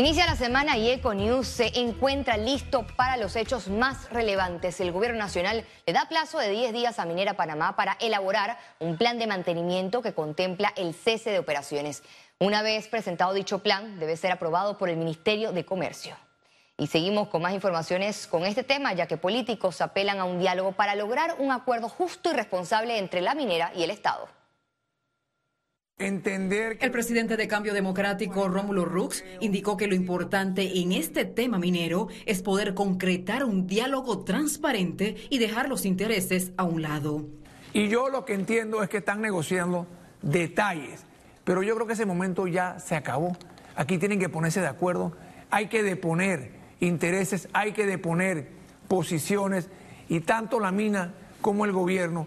Inicia la semana y Econews se encuentra listo para los hechos más relevantes. El gobierno nacional le da plazo de 10 días a Minera Panamá para elaborar un plan de mantenimiento que contempla el cese de operaciones. Una vez presentado dicho plan, debe ser aprobado por el Ministerio de Comercio. Y seguimos con más informaciones con este tema, ya que políticos apelan a un diálogo para lograr un acuerdo justo y responsable entre la minera y el Estado. Entender El presidente de Cambio Democrático, Rómulo Rux, indicó que lo importante en este tema minero es poder concretar un diálogo transparente y dejar los intereses a un lado. Y yo lo que entiendo es que están negociando detalles, pero yo creo que ese momento ya se acabó. Aquí tienen que ponerse de acuerdo, hay que deponer intereses, hay que deponer posiciones y tanto la mina como el gobierno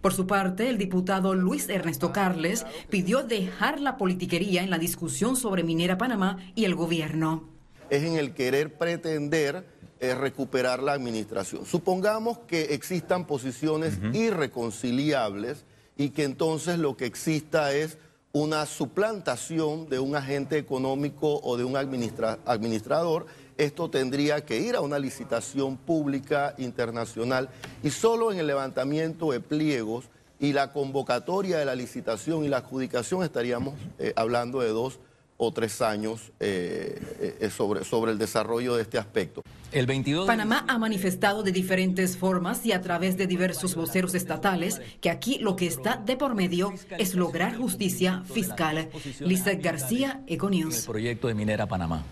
por su parte, el diputado Luis Ernesto Carles pidió dejar la politiquería en la discusión sobre Minera Panamá y el gobierno. Es en el querer pretender eh, recuperar la administración. Supongamos que existan posiciones irreconciliables y que entonces lo que exista es una suplantación de un agente económico o de un administrador esto tendría que ir a una licitación pública internacional y solo en el levantamiento de pliegos y la convocatoria de la licitación y la adjudicación estaríamos eh, hablando de dos o tres años eh, eh, sobre, sobre el desarrollo de este aspecto. El 22 Panamá ha manifestado de diferentes formas y a través de diversos voceros estatales que aquí lo que está de por medio es lograr justicia fiscal. Lisa García, Econius. El proyecto de Minera Panamá.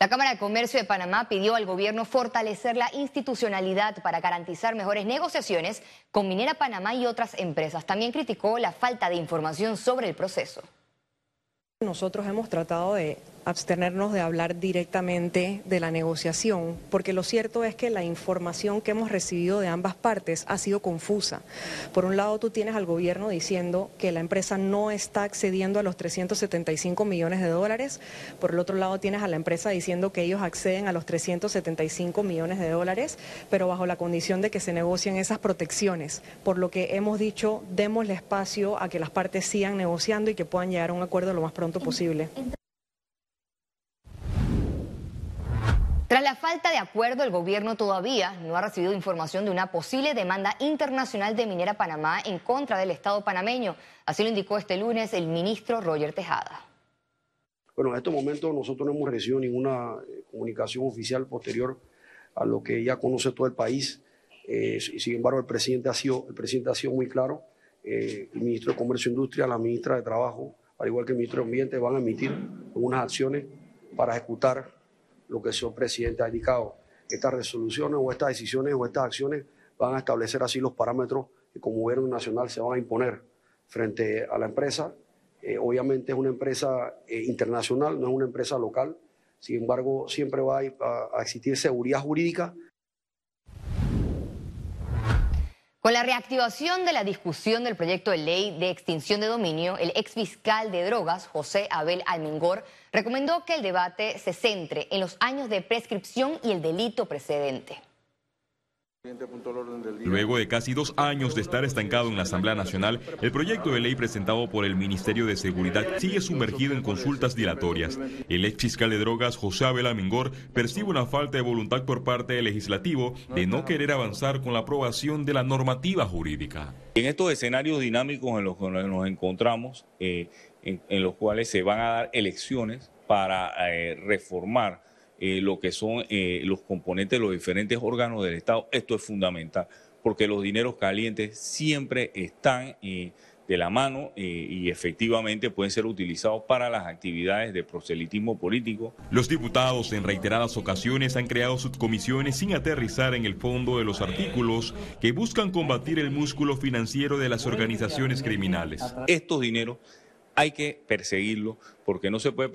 La Cámara de Comercio de Panamá pidió al gobierno fortalecer la institucionalidad para garantizar mejores negociaciones con Minera Panamá y otras empresas. También criticó la falta de información sobre el proceso. Nosotros hemos tratado de abstenernos de hablar directamente de la negociación, porque lo cierto es que la información que hemos recibido de ambas partes ha sido confusa. Por un lado, tú tienes al gobierno diciendo que la empresa no está accediendo a los 375 millones de dólares, por el otro lado tienes a la empresa diciendo que ellos acceden a los 375 millones de dólares, pero bajo la condición de que se negocien esas protecciones, por lo que hemos dicho, démosle espacio a que las partes sigan negociando y que puedan llegar a un acuerdo lo más pronto posible. Tras la falta de acuerdo, el gobierno todavía no ha recibido información de una posible demanda internacional de Minera Panamá en contra del Estado panameño. Así lo indicó este lunes el ministro Roger Tejada. Bueno, en estos momentos nosotros no hemos recibido ninguna eh, comunicación oficial posterior a lo que ya conoce todo el país. Eh, sin embargo, el presidente ha sido, el presidente ha sido muy claro. Eh, el ministro de Comercio e Industria, la ministra de Trabajo, al igual que el ministro de Ambiente, van a emitir unas acciones para ejecutar lo que el señor presidente ha indicado. Estas resoluciones o estas decisiones o estas acciones van a establecer así los parámetros que como gobierno nacional se van a imponer frente a la empresa. Eh, obviamente es una empresa eh, internacional, no es una empresa local. Sin embargo, siempre va a existir seguridad jurídica Con la reactivación de la discusión del proyecto de ley de extinción de dominio, el ex fiscal de drogas, José Abel Almengor, recomendó que el debate se centre en los años de prescripción y el delito precedente. Luego de casi dos años de estar estancado en la Asamblea Nacional, el proyecto de ley presentado por el Ministerio de Seguridad sigue sumergido en consultas dilatorias. El ex fiscal de drogas, José Abel Almengor, percibe una falta de voluntad por parte del legislativo de no querer avanzar con la aprobación de la normativa jurídica. En estos escenarios dinámicos en los que nos encontramos, eh, en, los cuales se van a dar elecciones para eh, reformar eh, lo que son eh, los componentes de los diferentes órganos del Estado. Esto es fundamental porque los dineros calientes siempre están eh, de la mano y efectivamente pueden ser utilizados para las actividades de proselitismo político. Los diputados en reiteradas ocasiones han creado subcomisiones sin aterrizar en el fondo de los artículos que buscan combatir el músculo financiero de las organizaciones criminales. Estos dineros hay que perseguirlos porque no se puede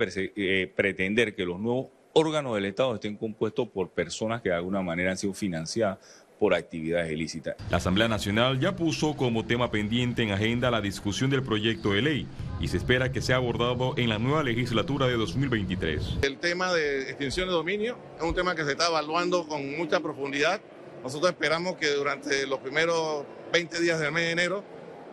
pretender que los nuevos órganos del Estado estén compuestos por personas que de alguna manera han sido financiadas por actividades ilícitas. La Asamblea Nacional ya puso como tema pendiente en agenda la discusión del proyecto de ley y se espera que sea abordado en la nueva legislatura de 2023. El tema de extinción de dominio es un tema que se está evaluando con mucha profundidad. Nosotros esperamos que durante los primeros 20 días del mes de enero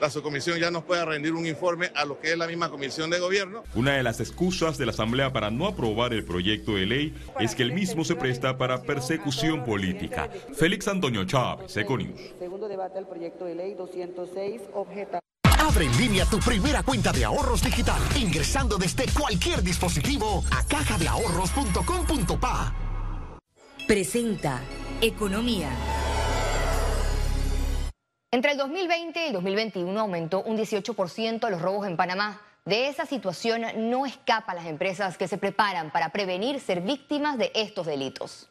la subcomisión ya nos pueda rendir un informe a lo que es la misma comisión de gobierno. Una de las excusas de la Asamblea para no aprobar el proyecto de ley es que el mismo se presta para persecución política. Félix Antonio Chávez, Econius. Segundo debate del proyecto de ley 206, objeta. Abre en línea tu primera cuenta de ahorros digital ingresando desde cualquier dispositivo a cajadeahorros.com.pa. Presenta Economía. Entre el 2020 y el 2021 aumentó un 18% los robos en Panamá. De esa situación no escapan las empresas que se preparan para prevenir ser víctimas de estos delitos.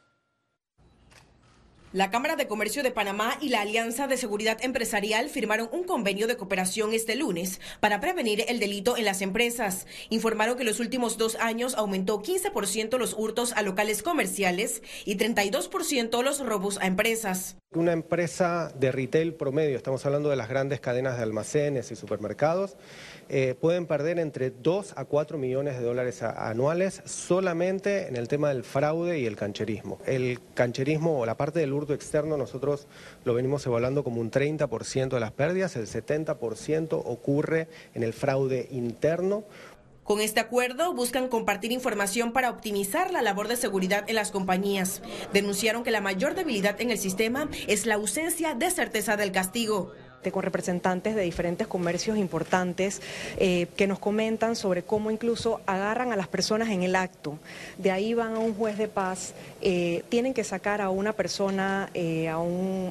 La Cámara de Comercio de Panamá y la Alianza de Seguridad Empresarial firmaron un convenio de cooperación este lunes para prevenir el delito en las empresas. Informaron que los últimos dos años aumentó 15% los hurtos a locales comerciales y 32% los robos a empresas. Una empresa de retail promedio, estamos hablando de las grandes cadenas de almacenes y supermercados, eh, pueden perder entre 2 a 4 millones de dólares anuales solamente en el tema del fraude y el cancherismo. El cancherismo o la parte del hurto externo nosotros lo venimos evaluando como un 30% de las pérdidas, el 70% ocurre en el fraude interno. Con este acuerdo buscan compartir información para optimizar la labor de seguridad en las compañías. Denunciaron que la mayor debilidad en el sistema es la ausencia de certeza del castigo con representantes de diferentes comercios importantes eh, que nos comentan sobre cómo incluso agarran a las personas en el acto. De ahí van a un juez de paz, eh, tienen que sacar a una persona, eh, a, un,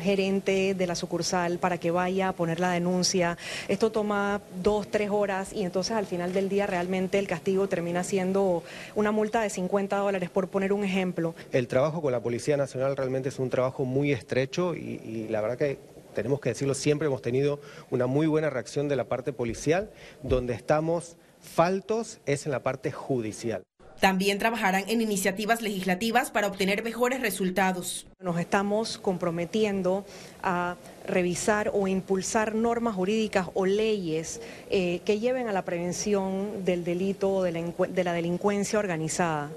gerente de la sucursal para que vaya a poner la denuncia. Esto toma dos, tres horas y entonces al final del día realmente el castigo termina siendo una multa de 50 dólares, por poner un ejemplo. El trabajo con la Policía Nacional realmente es un trabajo muy estrecho y la verdad que tenemos que decirlo, siempre hemos tenido una muy buena reacción de la parte policial, donde estamos faltos es en la parte judicial. También trabajarán en iniciativas legislativas para obtener mejores resultados. Nos estamos comprometiendo a revisar o impulsar normas jurídicas o leyes eh, que lleven a la prevención del delito o de la, delincuencia organizada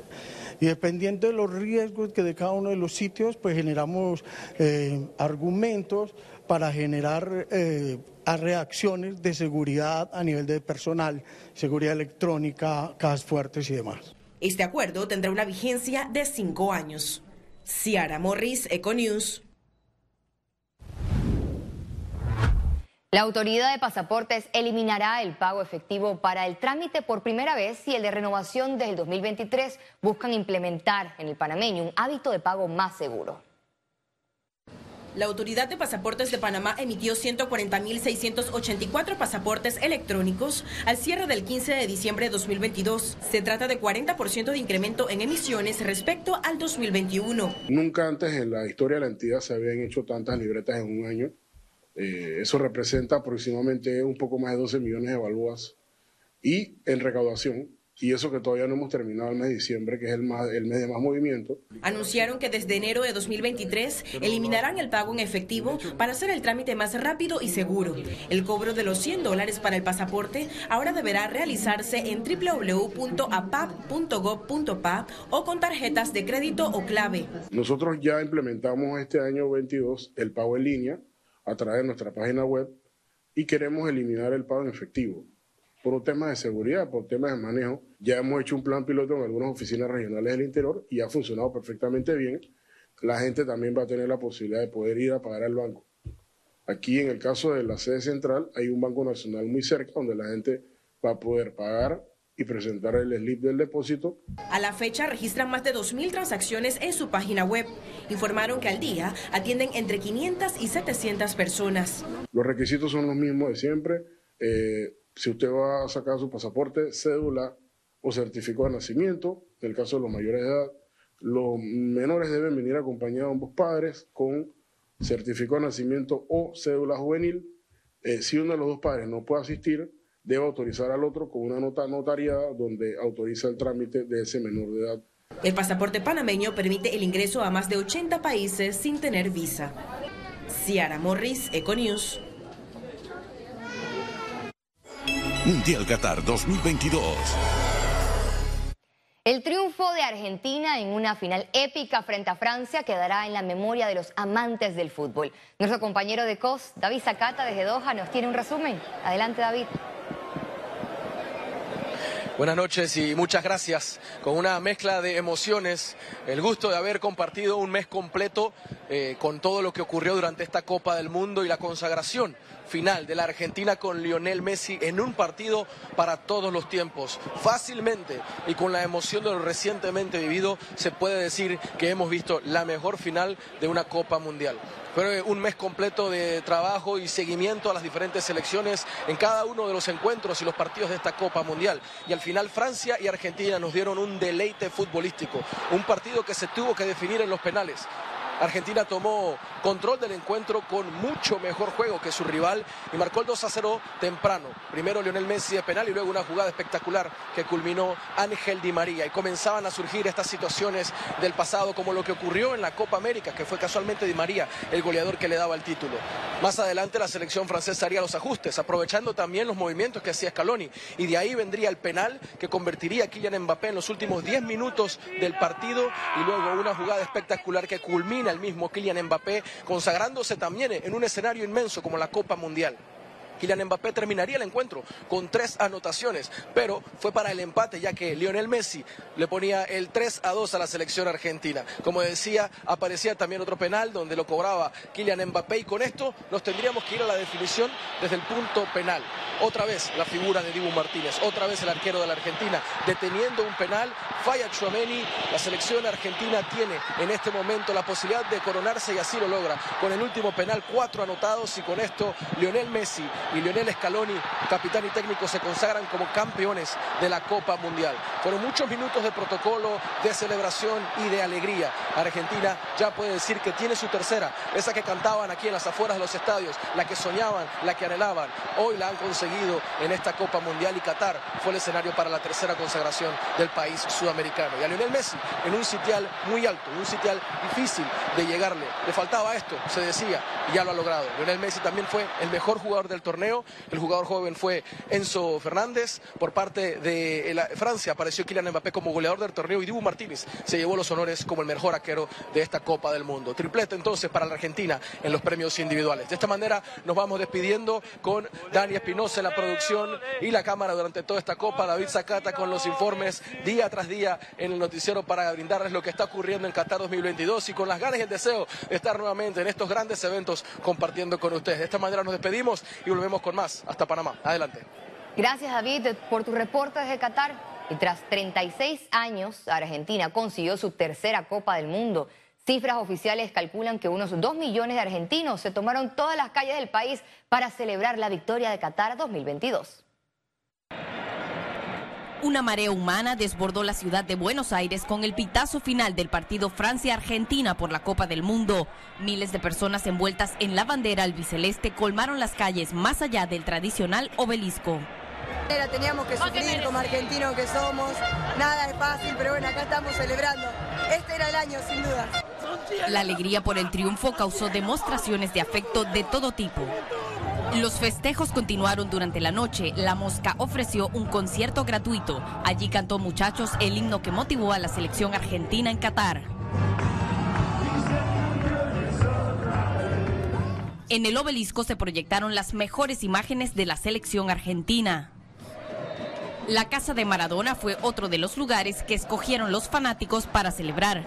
y dependiendo de los riesgos que de cada uno de los sitios, pues generamos eh, argumentos para generar eh, reacciones de seguridad a nivel de personal, seguridad electrónica, cajas fuertes y demás. Este acuerdo tendrá una vigencia de cinco años. Ciara Morris, Econews. La autoridad de pasaportes eliminará el pago efectivo para el trámite por primera vez y el de renovación desde el 2023 buscan implementar en el panameño un hábito de pago más seguro. La Autoridad de Pasaportes de Panamá emitió 140.684 pasaportes electrónicos al cierre del 15 de diciembre de 2022. Se trata de 40% de incremento en emisiones respecto al 2021. Nunca antes en la historia de la entidad se habían hecho tantas libretas en un año. Eh, eso representa aproximadamente un poco más de 12 millones de balúas. Y en recaudación, y eso que todavía no hemos terminado el mes de diciembre, que es el, el mes de más movimiento. Anunciaron que desde enero de 2023 eliminarán el pago en efectivo para hacer el trámite más rápido y seguro. El cobro de los 100 dólares para el pasaporte ahora deberá realizarse en www.apap.gov.pa o con tarjetas de crédito o clave. Nosotros ya implementamos este año 22 el pago en línea a través de nuestra página web y queremos eliminar el pago en efectivo por un tema de seguridad, por temas de manejo. Ya hemos hecho un plan piloto en algunas oficinas regionales del interior y ha funcionado perfectamente bien. La gente también va a tener la posibilidad de poder ir a pagar al banco. Aquí en el caso de la sede central hay un banco nacional muy cerca donde la gente va a poder pagar y presentar el slip del depósito. A la fecha registran más de 2.000 transacciones en su página web. Informaron que al día atienden entre 500 y 700 personas. Los requisitos son los mismos de siempre. Eh, si usted va a sacar su pasaporte, cédula o certificado de nacimiento, en el caso de los mayores de edad, los menores deben venir acompañados de ambos padres con certificado de nacimiento o cédula juvenil. Eh, si uno de los dos padres no puede asistir, debe autorizar al otro con una nota notariada donde autoriza el trámite de ese menor de edad. El pasaporte panameño permite el ingreso a más de 80 países sin tener visa. Ciara Morris, Econews. Mundial Qatar 2022. El triunfo de Argentina en una final épica frente a Francia quedará en la memoria de los amantes del fútbol. Nuestro compañero de COS, David Zacata de Gedoja, nos tiene un resumen. Adelante, David. Buenas noches y muchas gracias. Con una mezcla de emociones, el gusto de haber compartido un mes completo eh, con todo lo que ocurrió durante esta Copa del Mundo y la consagración final de la Argentina con Lionel Messi en un partido para todos los tiempos. Fácilmente y con la emoción de lo recientemente vivido, se puede decir que hemos visto la mejor final de una Copa Mundial. Fue un mes completo de trabajo y seguimiento a las diferentes selecciones en cada uno de los encuentros y los partidos de esta Copa Mundial. Y al final Francia y Argentina nos dieron un deleite futbolístico, un partido que se tuvo que definir en los penales. Argentina tomó control del encuentro con mucho mejor juego que su rival y marcó el 2 a 0 temprano. Primero Lionel Messi de penal y luego una jugada espectacular que culminó Ángel Di María. Y comenzaban a surgir estas situaciones del pasado como lo que ocurrió en la Copa América, que fue casualmente Di María el goleador que le daba el título. Más adelante la selección francesa haría los ajustes, aprovechando también los movimientos que hacía Scaloni. Y de ahí vendría el penal que convertiría a Kylian Mbappé en los últimos 10 minutos del partido y luego una jugada espectacular que culmina el mismo Kylian Mbappé, consagrándose también en un escenario inmenso como la Copa Mundial. Kylian Mbappé terminaría el encuentro con tres anotaciones, pero fue para el empate ya que Lionel Messi le ponía el 3 a 2 a la selección argentina. Como decía, aparecía también otro penal donde lo cobraba Kylian Mbappé y con esto nos tendríamos que ir a la definición desde el punto penal. Otra vez la figura de Dibu Martínez, otra vez el arquero de la Argentina deteniendo un penal, falla Chouameni, la selección argentina tiene en este momento la posibilidad de coronarse y así lo logra. Con el último penal, cuatro anotados y con esto Lionel Messi y Lionel Scaloni, capitán y técnico, se consagran como campeones de la Copa Mundial. Fueron muchos minutos de protocolo, de celebración y de alegría. Argentina ya puede decir que tiene su tercera, esa que cantaban aquí en las afueras de los estadios, la que soñaban, la que anhelaban. Hoy la han conseguido en esta Copa Mundial y Qatar fue el escenario para la tercera consagración del país sudamericano. Y a Lionel Messi en un sitial muy alto, en un sitial difícil de llegarle. Le faltaba esto, se decía, y ya lo ha logrado. Lionel Messi también fue el mejor jugador del torneo el jugador joven fue Enzo Fernández. Por parte de Francia apareció Kylian Mbappé como goleador del torneo y Dibu Martínez se llevó los honores como el mejor arquero de esta Copa del Mundo. Triplete entonces para la Argentina en los premios individuales. De esta manera nos vamos despidiendo con Dani Espinosa la producción y la cámara durante toda esta Copa. David Zacata con los informes día tras día en el noticiero para brindarles lo que está ocurriendo en Qatar 2022 y con las ganas y el deseo de estar nuevamente en estos grandes eventos compartiendo con ustedes. De esta manera nos despedimos y volvemos con más. Hasta Panamá. Adelante. Gracias, David, por tu reporte desde Qatar. Y tras 36 años, Argentina consiguió su tercera Copa del Mundo. Cifras oficiales calculan que unos 2 millones de argentinos se tomaron todas las calles del país para celebrar la victoria de Qatar 2022. Una marea humana desbordó la ciudad de Buenos Aires con el pitazo final del partido Francia-Argentina por la Copa del Mundo. Miles de personas envueltas en la bandera albiceleste colmaron las calles más allá del tradicional obelisco. Teníamos que sufrir como argentinos que somos, nada es fácil, pero bueno, acá estamos celebrando. Este era el año, sin duda. La alegría por el triunfo causó demostraciones de afecto de todo tipo. Los festejos continuaron durante la noche. La Mosca ofreció un concierto gratuito. Allí cantó Muchachos el himno que motivó a la selección argentina en Qatar. En el obelisco se proyectaron las mejores imágenes de la selección argentina. La casa de Maradona fue otro de los lugares que escogieron los fanáticos para celebrar.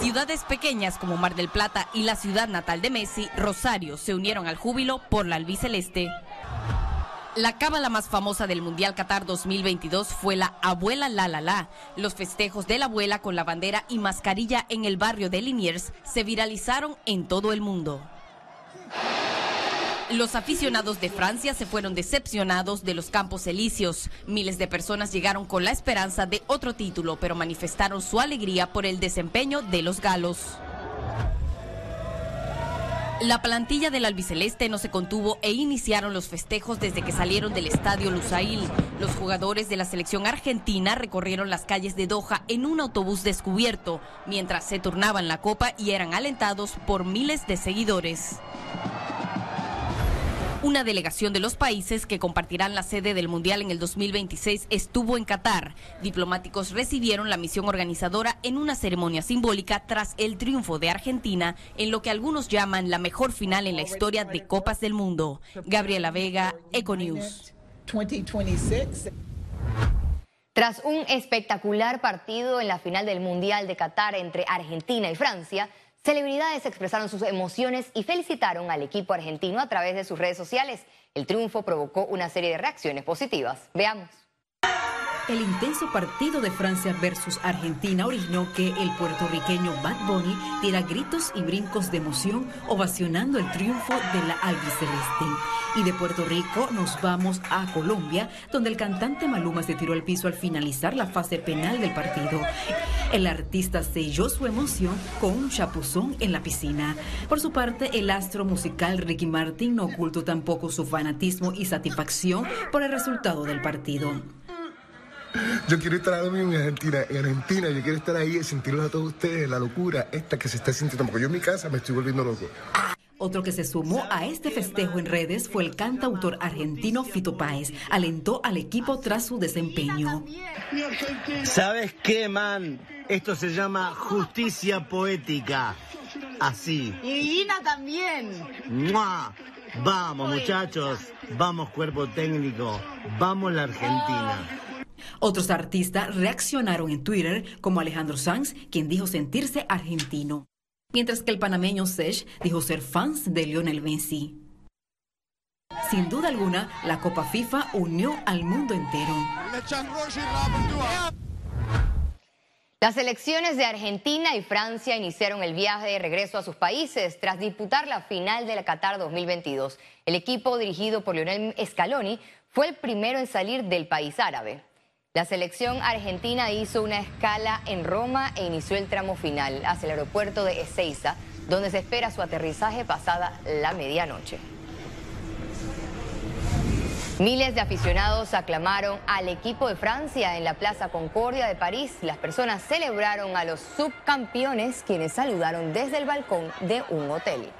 Ciudades pequeñas como Mar del Plata y la ciudad natal de Messi, Rosario, se unieron al júbilo por la albiceleste. La cábala más famosa del Mundial Qatar 2022 fue la Abuela La La La. Los festejos de la abuela con la bandera y mascarilla en el barrio de Liniers se viralizaron en todo el mundo. Los aficionados de Francia se fueron decepcionados de los Campos Elíseos. Miles de personas llegaron con la esperanza de otro título, pero manifestaron su alegría por el desempeño de los galos. La plantilla del albiceleste no se contuvo e iniciaron los festejos desde que salieron del estadio Lusail. Los jugadores de la selección argentina recorrieron las calles de Doha en un autobús descubierto, mientras se turnaban la copa y eran alentados por miles de seguidores. Una delegación de los países que compartirán la sede del Mundial en el 2026 estuvo en Qatar. Diplomáticos recibieron la misión organizadora en una ceremonia simbólica tras el triunfo de Argentina en lo que algunos llaman la mejor final en la historia de Copas del Mundo. Gabriela Vega, Econews. Tras un espectacular partido en la final del Mundial de Qatar entre Argentina y Francia, celebridades expresaron sus emociones y felicitaron al equipo argentino a través de sus redes sociales. El triunfo provocó una serie de reacciones positivas. Veamos. El intenso partido de Francia versus Argentina originó que el puertorriqueño Bad Bunny diera gritos y brincos de emoción ovacionando el triunfo de la albiceleste. Y de Puerto Rico nos vamos a Colombia, donde el cantante Maluma se tiró al piso al finalizar la fase penal del partido. El artista selló su emoción con un chapuzón en la piscina. Por su parte, el astro musical Ricky Martin no ocultó tampoco su fanatismo y satisfacción por el resultado del partido. Yo quiero estar ahora mismo en Argentina. En Argentina, yo quiero estar ahí y sentirlos a todos ustedes, la locura esta que se está sintiendo. Porque yo en mi casa me estoy volviendo loco. Otro que se sumó a este festejo en redes fue el cantautor argentino Fito Páez. Alentó al equipo tras su desempeño. ¿Sabes qué, man? Esto se llama justicia poética. Así. Y divina también. ¡Mua! Vamos, muchachos. Vamos, cuerpo técnico. Vamos, la Argentina. Otros artistas reaccionaron en Twitter, como Alejandro Sanz, quien dijo sentirse argentino, mientras que el panameño Sesh dijo ser fans de Lionel Messi. Sin duda alguna, la Copa FIFA unió al mundo entero. Las elecciones de Argentina y Francia iniciaron el viaje de regreso a sus países tras disputar la final de la Qatar 2022. El equipo dirigido por Lionel Scaloni fue el primero en salir del país árabe. La selección argentina hizo una escala en Roma e inició el tramo final hacia el aeropuerto de Ezeiza, donde se espera su aterrizaje pasada la medianoche. Miles de aficionados aclamaron al equipo de Francia en la Plaza Concordia de París. Las personas celebraron a los subcampeones, quienes saludaron desde el balcón de un hotel.